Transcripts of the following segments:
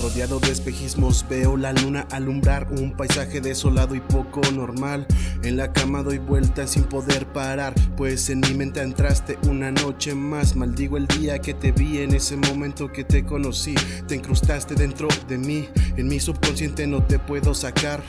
Rodeado de espejismos veo la luna alumbrar un paisaje desolado y poco normal. En la cama doy vueltas sin poder parar, pues en mi mente entraste una noche más. Maldigo el día que te vi en ese momento que te conocí. Te incrustaste dentro de mí, en mi subconsciente no te puedo sacar.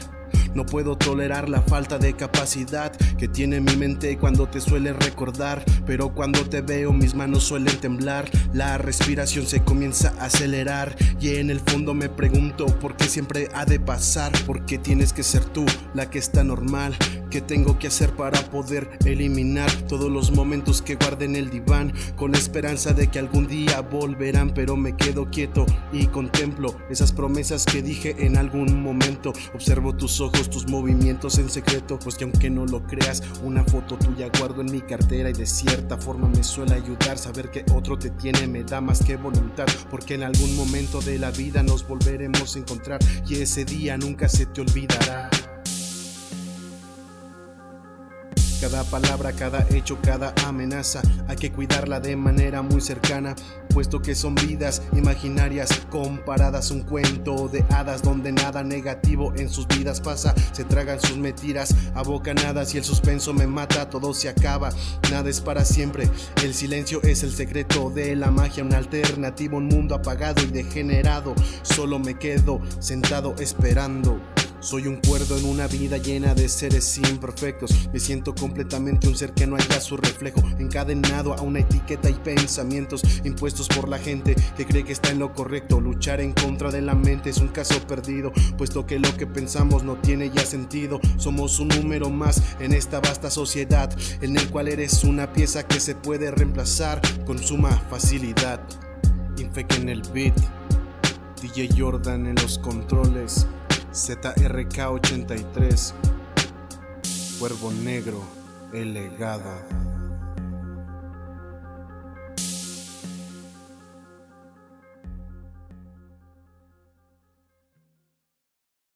No puedo tolerar la falta de capacidad que tiene mi mente cuando te suele recordar. Pero cuando te veo mis manos suelen temblar. La respiración se comienza a acelerar. Y en el fondo me pregunto por qué siempre ha de pasar. ¿Por qué tienes que ser tú la que está normal? ¿Qué tengo que hacer para poder eliminar todos los momentos que guardé en el diván? Con esperanza de que algún día volverán. Pero me quedo quieto y contemplo esas promesas que dije en algún momento. Observo tus ojos tus movimientos en secreto, pues que aunque no lo creas, una foto tuya guardo en mi cartera y de cierta forma me suele ayudar. Saber que otro te tiene me da más que voluntad, porque en algún momento de la vida nos volveremos a encontrar y ese día nunca se te olvidará. Cada palabra, cada hecho, cada amenaza hay que cuidarla de manera muy cercana, puesto que son vidas imaginarias comparadas un cuento de hadas donde nada negativo en sus vidas pasa. Se tragan sus mentiras a bocanadas y el suspenso me mata, todo se acaba, nada es para siempre. El silencio es el secreto de la magia, un alternativo, un mundo apagado y degenerado. Solo me quedo sentado esperando. Soy un cuerdo en una vida llena de seres imperfectos. Me siento completamente un ser que no haya su reflejo, encadenado a una etiqueta y pensamientos impuestos por la gente que cree que está en lo correcto. Luchar en contra de la mente es un caso perdido, puesto que lo que pensamos no tiene ya sentido. Somos un número más en esta vasta sociedad, en el cual eres una pieza que se puede reemplazar con suma facilidad. Infec en el beat, DJ Jordan en los controles. ZRK83, Cuervo Negro, el.